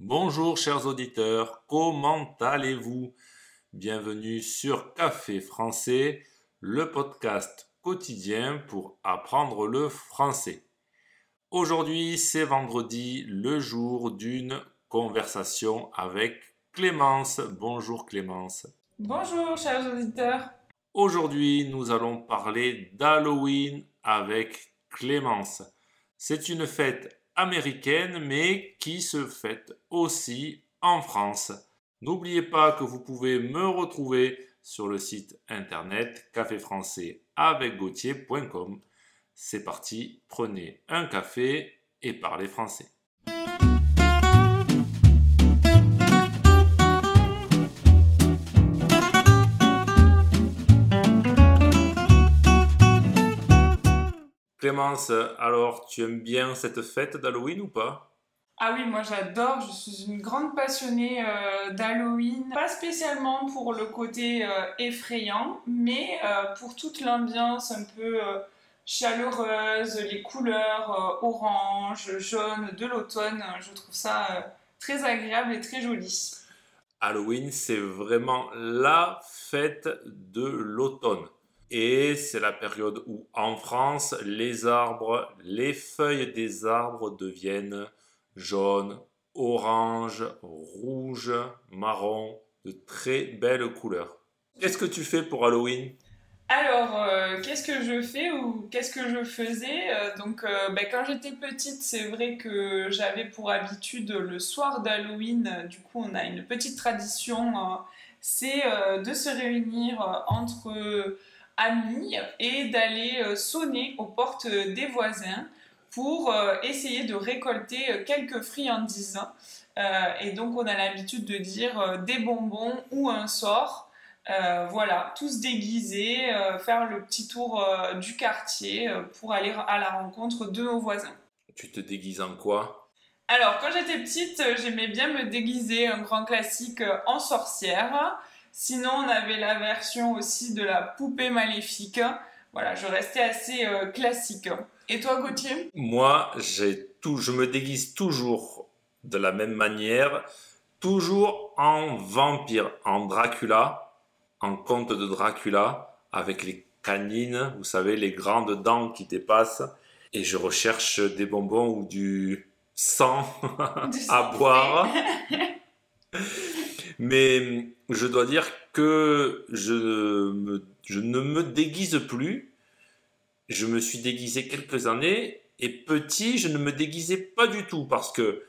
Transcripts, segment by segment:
Bonjour chers auditeurs, comment allez-vous? Bienvenue sur Café français, le podcast quotidien pour apprendre le français. Aujourd'hui c'est vendredi, le jour d'une conversation avec Clémence. Bonjour Clémence. Bonjour chers auditeurs. Aujourd'hui nous allons parler d'Halloween avec Clémence. C'est une fête américaine, mais qui se fête aussi en France. N'oubliez pas que vous pouvez me retrouver sur le site internet café français avec C'est parti, prenez un café et parlez français. Clémence, alors tu aimes bien cette fête d'Halloween ou pas? Ah oui, moi j'adore, je suis une grande passionnée euh, d'Halloween. Pas spécialement pour le côté euh, effrayant, mais euh, pour toute l'ambiance un peu chaleureuse, les couleurs orange, jaune de l'automne. Je trouve ça très agréable et très joli. Halloween, c'est vraiment la fête de l'automne. Et c'est la période où en France, les arbres, les feuilles des arbres deviennent jaunes, orange, rouge, marron, de très belles couleurs. Qu'est-ce que tu fais pour Halloween? Alors, euh, qu'est-ce que je fais ou qu'est-ce que je faisais? Euh, Donc, euh, ben, quand j'étais petite, c'est vrai que j'avais pour habitude le soir d'Halloween, du coup, on a une petite tradition, c'est de se réunir entre amis et d'aller euh, sonner aux portes des voisins pour euh, essayer de récolter euh, quelques friandises. et donc on a l'habitude de dire des bonbons ou un sort. voilà, tous déguisés, faire le petit tour du quartier pour aller à la rencontre de nos voisins. Tu te déguises en quoi? Alors, quand j'étais petite, j'aimais bien me déguiser, un grand classique, en sorcière. Sinon, on avait la version aussi de la poupée maléfique. Voilà, je restais assez euh, classique. Et toi, Gauthier? Moi, j'ai tout, je me déguise toujours de la même manière, toujours en vampire, en Dracula, en conte de Dracula, avec les canines, vous savez, les grandes dents qui dépassent. Et je recherche des bonbons ou du sang à boire. Mais je dois dire que je, ne me déguise plus. Je me suis déguisé quelques années et petit, je ne me déguisais pas du tout parce que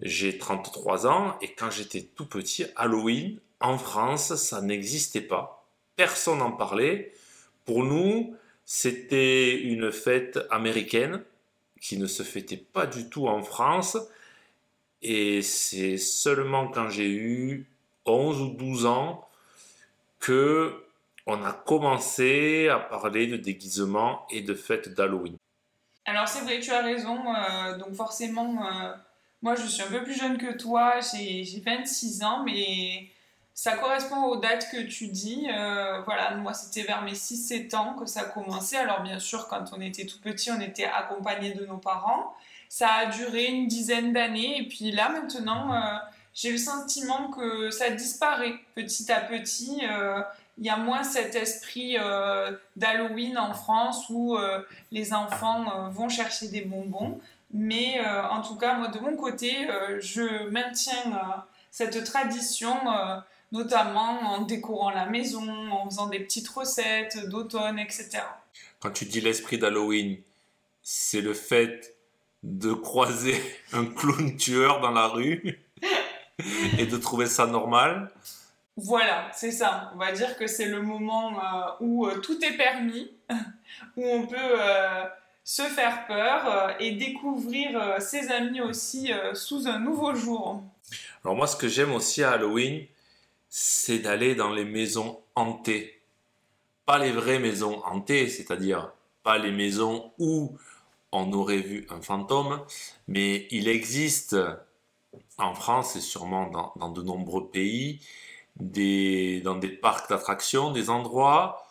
j'ai 33 ans et quand j'étais tout petit, Halloween, en France, ça n'existait pas. Personne n'en parlait. Pour nous, c'était une fête américaine qui ne se fêtait pas du tout en France. Et c'est seulement quand j'ai eu 11 ou 12 ans que on a commencé à parler de déguisement et de fête d'Halloween. Alors c'est vrai, tu as raison. Euh, donc forcément, euh, moi je suis un peu plus jeune que toi, j'ai 26 ans, mais ça correspond aux dates que tu dis. Euh, voilà, moi c'était vers mes 6-7 ans que ça a commencé. Alors bien sûr, quand on était tout petit, on était accompagné de nos parents. Ça a duré une dizaine d'années et puis là maintenant j'ai le sentiment que ça disparaît petit à petit. Euh, il y a moins cet esprit euh, d'Halloween en France où euh, les enfants vont chercher des bonbons. Mais en tout cas, moi de mon côté, je maintiens cette tradition, notamment en décorant la maison, en faisant des petites recettes d'automne, etc. Quand tu dis l'esprit d'Halloween, c'est le fait de croiser un clown tueur dans la rue? et de trouver ça normal. Voilà, c'est ça. On va dire que c'est le moment euh, où euh, tout est permis, où on peut euh, se faire peur et découvrir ses amis aussi sous un nouveau jour. Alors moi, ce que j'aime aussi à Halloween, c'est d'aller dans les maisons hantées. Pas les vraies maisons hantées, c'est-à-dire pas les maisons où on aurait vu un fantôme, mais il existe en France et sûrement dans, de nombreux pays, dans des parcs d'attractions, des endroits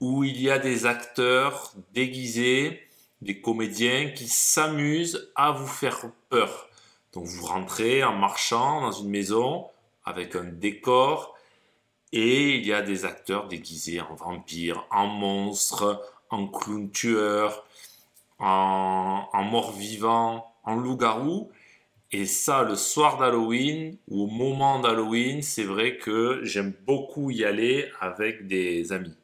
où il y a des acteurs déguisés, des comédiens qui s'amusent à vous faire peur. Donc vous rentrez en marchant dans une maison avec un décor et il y a des acteurs déguisés en vampires, en monstres, en clown tueur, en, en mort-vivant, en loup-garou. Et ça, le soir d'Halloween ou au moment d'Halloween, c'est vrai que j'aime beaucoup y aller avec des amis.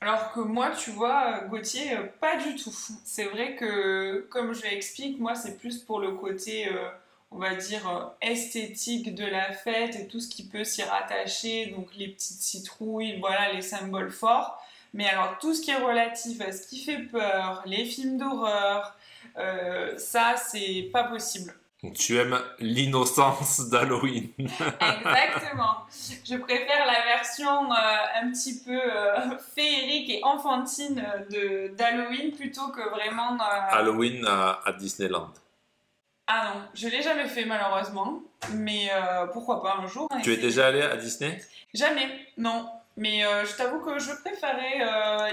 Alors que moi, tu vois, Gauthier, euh, pas du tout. C'est vrai que, comme je l'explique, moi, c'est plus pour le côté, euh, on va dire, euh, esthétique de la fête et tout ce qui peut s'y rattacher, donc les petites citrouilles, voilà, les symboles forts. Mais alors, tout ce qui est relatif à ce qui fait peur, les films d'horreur, ça, c'est pas possible. Tu aimes l'innocence d'Halloween. Exactement. Je préfère la version euh, un petit peu euh, féerique et enfantine de, d'Halloween plutôt que vraiment. Euh, Halloween à, Disneyland. Ah non, je l'ai jamais fait malheureusement, mais pourquoi pas un jour. Tu es déjà allé à Disney? Jamais, non. Mais je t'avoue que je préférais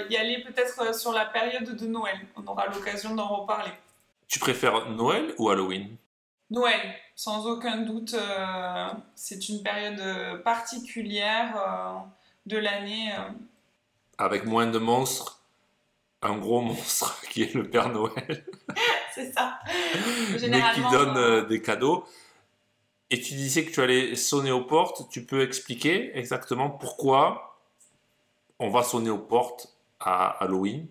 y aller peut-être sur la période de Noël. On aura l'occasion d'en reparler. Tu préfères Noël ou Halloween? Noël, sans aucun doute, euh, c'est une période particulière euh, de l'année. Euh. Avec moins de monstres, un gros monstre qui est le Père Noël. c'est ça. Mais qui donne des cadeaux. Et tu disais que tu allais sonner aux portes. Tu peux expliquer exactement pourquoi on va sonner aux portes à Halloween?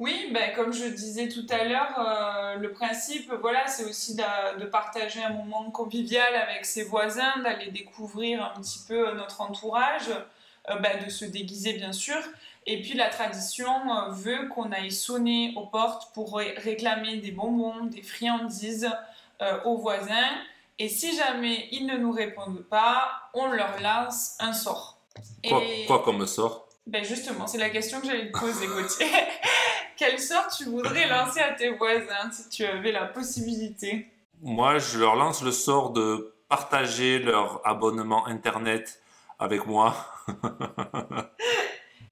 Oui, ben, comme je disais tout à l'heure, euh, le principe, voilà, c'est aussi de, partager un moment convivial avec ses voisins, d'aller découvrir un petit peu notre entourage, euh, ben, de se déguiser bien sûr. Et puis la tradition euh, veut qu'on aille sonner aux portes pour réclamer des bonbons, des friandises aux voisins. Et si jamais ils ne nous répondent pas, on leur lance un sort. Quoi, quoi comme sort? Ben Justement, c'est la question que j'allais te poser, Gauthier. Quelle sorte tu voudrais lancer à tes voisins si tu avais la possibilité? Moi, je leur lance le sort de partager leur abonnement Internet avec moi.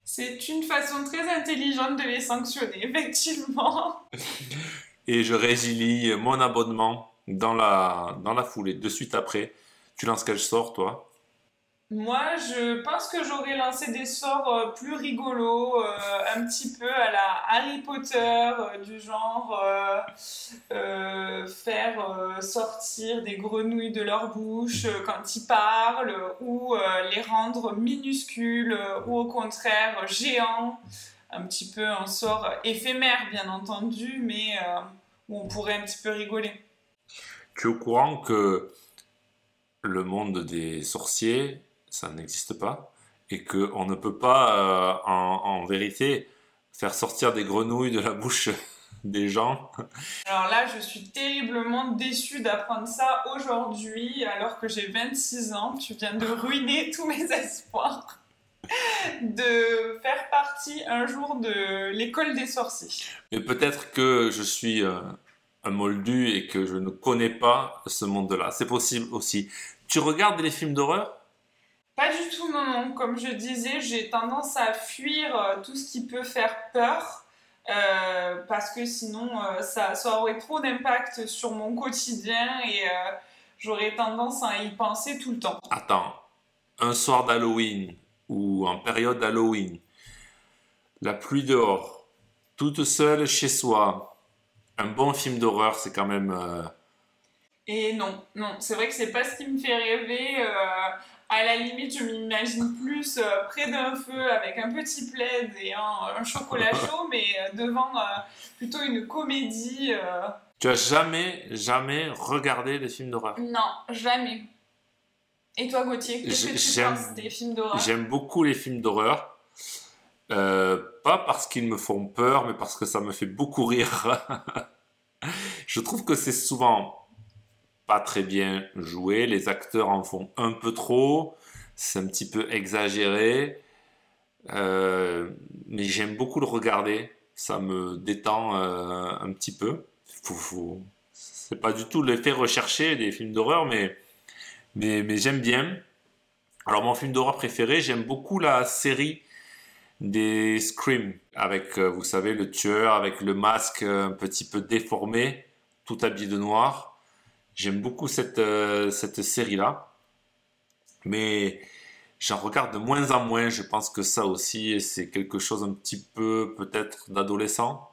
C'est une façon très intelligente de les sanctionner, effectivement. Et je résilie mon abonnement dans la, dans la foulée, de suite après. Tu lances quel sort, toi? Moi, je pense que j'aurais lancé des sorts euh, plus rigolos, euh, un petit peu à la Harry Potter, euh, du genre faire sortir des grenouilles de leur bouche quand ils parlent, ou les rendre minuscules, ou au contraire géants. Un petit peu un sort éphémère, bien entendu, mais où on pourrait un petit peu rigoler. Tu es au courant que le monde des sorciers ça n'existe pas, et qu'on ne peut pas, euh, en, vérité, faire sortir des grenouilles de la bouche des gens. Alors là, je suis terriblement déçue d'apprendre ça aujourd'hui, alors que j'ai 26 ans. Tu viens de ruiner tous mes espoirs de faire partie un jour de l'école des sorciers. Mais peut-être que je suis euh, un moldu et que je ne connais pas ce monde-là. C'est possible aussi. Tu regardes les films d'horreur? Pas du tout, non, non. Comme je disais, j'ai tendance à fuir euh, tout ce qui peut faire peur. Euh, parce que sinon, euh, ça, ça, aurait trop d'impact sur mon quotidien et j'aurais tendance à y penser tout le temps. Attends, un soir d'Halloween ou en période d'Halloween, la pluie dehors, toute seule chez soi, un bon film d'horreur, c'est quand même. Et non, non, c'est vrai que c'est pas ce qui me fait rêver à la limite, je m'imagine plus euh, près d'un feu avec un petit plaid et un, chocolat chaud, mais euh, devant euh, plutôt une comédie. Tu as jamais, jamais regardé des films d'horreur? Non, jamais. Et toi, Gauthier, qu'est-ce que tu penses des films d'horreur? J'aime beaucoup les films d'horreur. pas parce qu'ils me font peur, mais parce que ça me fait beaucoup rire. je trouve que c'est souvent très bien joué, les acteurs en font un peu trop, c'est un petit peu exagéré, euh, mais j'aime beaucoup le regarder, ça me détend euh, un petit peu. C'est pas du tout l'effet recherché des films d'horreur, mais, mais, mais j'aime bien. Alors mon film d'horreur préféré, j'aime beaucoup la série des Scream, avec, euh, vous savez, le tueur avec le masque un petit peu déformé, tout habillé de noir J'aime beaucoup cette, euh, cette série-là. Mais j'en regarde de moins en moins. Je pense que ça aussi, c'est quelque chose un petit peu peut-être d'adolescent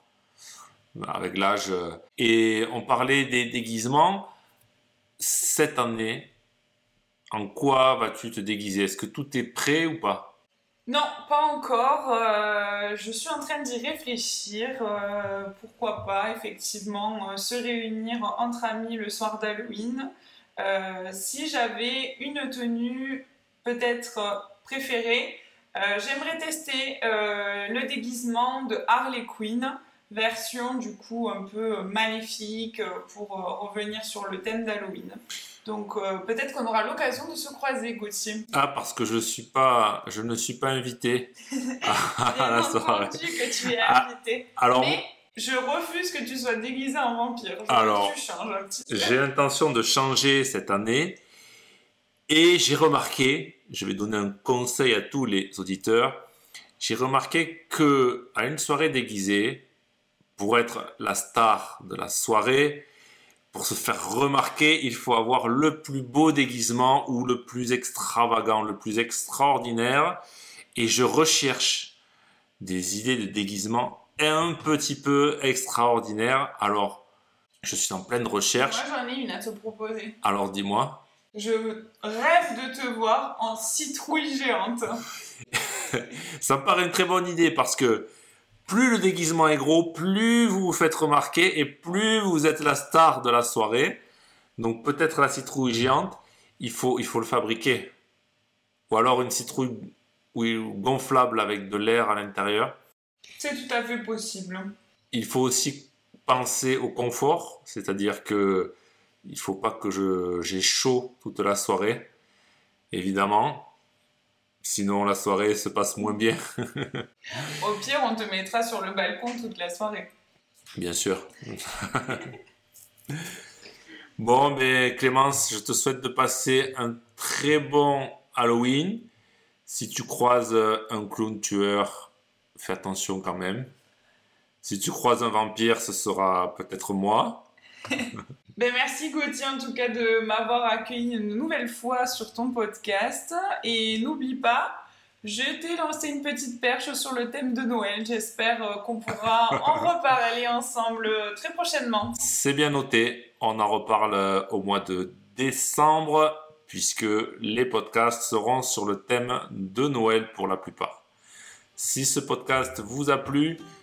avec l'âge. Et on parlait des déguisements. Cette année, en quoi vas-tu te déguiser? Est-ce que tout est prêt ou pas? Non, pas encore. Euh, je suis en train d'y réfléchir. Euh, pourquoi pas, effectivement, euh, se réunir entre amis le soir d'Halloween. si j'avais une tenue peut-être préférée, j'aimerais tester le déguisement de Harley Quinn, version du coup un peu maléfique pour revenir sur le thème d'Halloween. Donc euh, peut-être qu'on aura l'occasion de se croiser, Gauthier. Ah, parce que je, suis pas, je ne suis pas invité à, la soirée. que tu es ah, invité. alors, Mais je refuse que tu sois déguisé en vampire. alors, j'ai l'intention de changer cette année. Et j'ai remarqué, je vais donner un conseil à tous les auditeurs, j'ai remarqué que à une soirée déguisée, pour être la star de la soirée, pour se faire remarquer, il faut avoir le plus beau déguisement ou le plus extravagant, le plus extraordinaire. Et je recherche des idées de déguisement un petit peu extraordinaires. Alors, je suis en pleine recherche. Moi, j'en ai une à te proposer. Alors, dis-moi. Je rêve de te voir en citrouille géante. Ça me paraît une très bonne idée parce que plus le déguisement est gros, plus vous vous faites remarquer et plus vous êtes la star de la soirée. Donc peut-être la citrouille géante, il faut, il faut le fabriquer. Ou alors une citrouille gonflable avec de l'air à l'intérieur. C'est tout à fait possible. Il faut aussi penser au confort, c'est-à-dire que il faut pas que j'ai chaud toute la soirée, évidemment. Sinon, la soirée se passe moins bien. Au pire, on te mettra sur le balcon toute la soirée. Bien sûr. bon, mais Clémence, je te souhaite de passer un très bon Halloween. Si tu croises un clown tueur, fais attention quand même. Si tu croises un vampire, ce sera peut-être moi. Ben, merci Gauthier en tout cas de m'avoir accueilli une nouvelle fois sur ton podcast. Et n'oublie pas, je t'ai lancé une petite perche sur le thème de Noël. J'espère euh, qu'on pourra en reparler ensemble euh, très prochainement. C'est bien noté. On en reparle euh, au mois de décembre puisque les podcasts seront sur le thème de Noël pour la plupart. Si ce podcast vous a plu,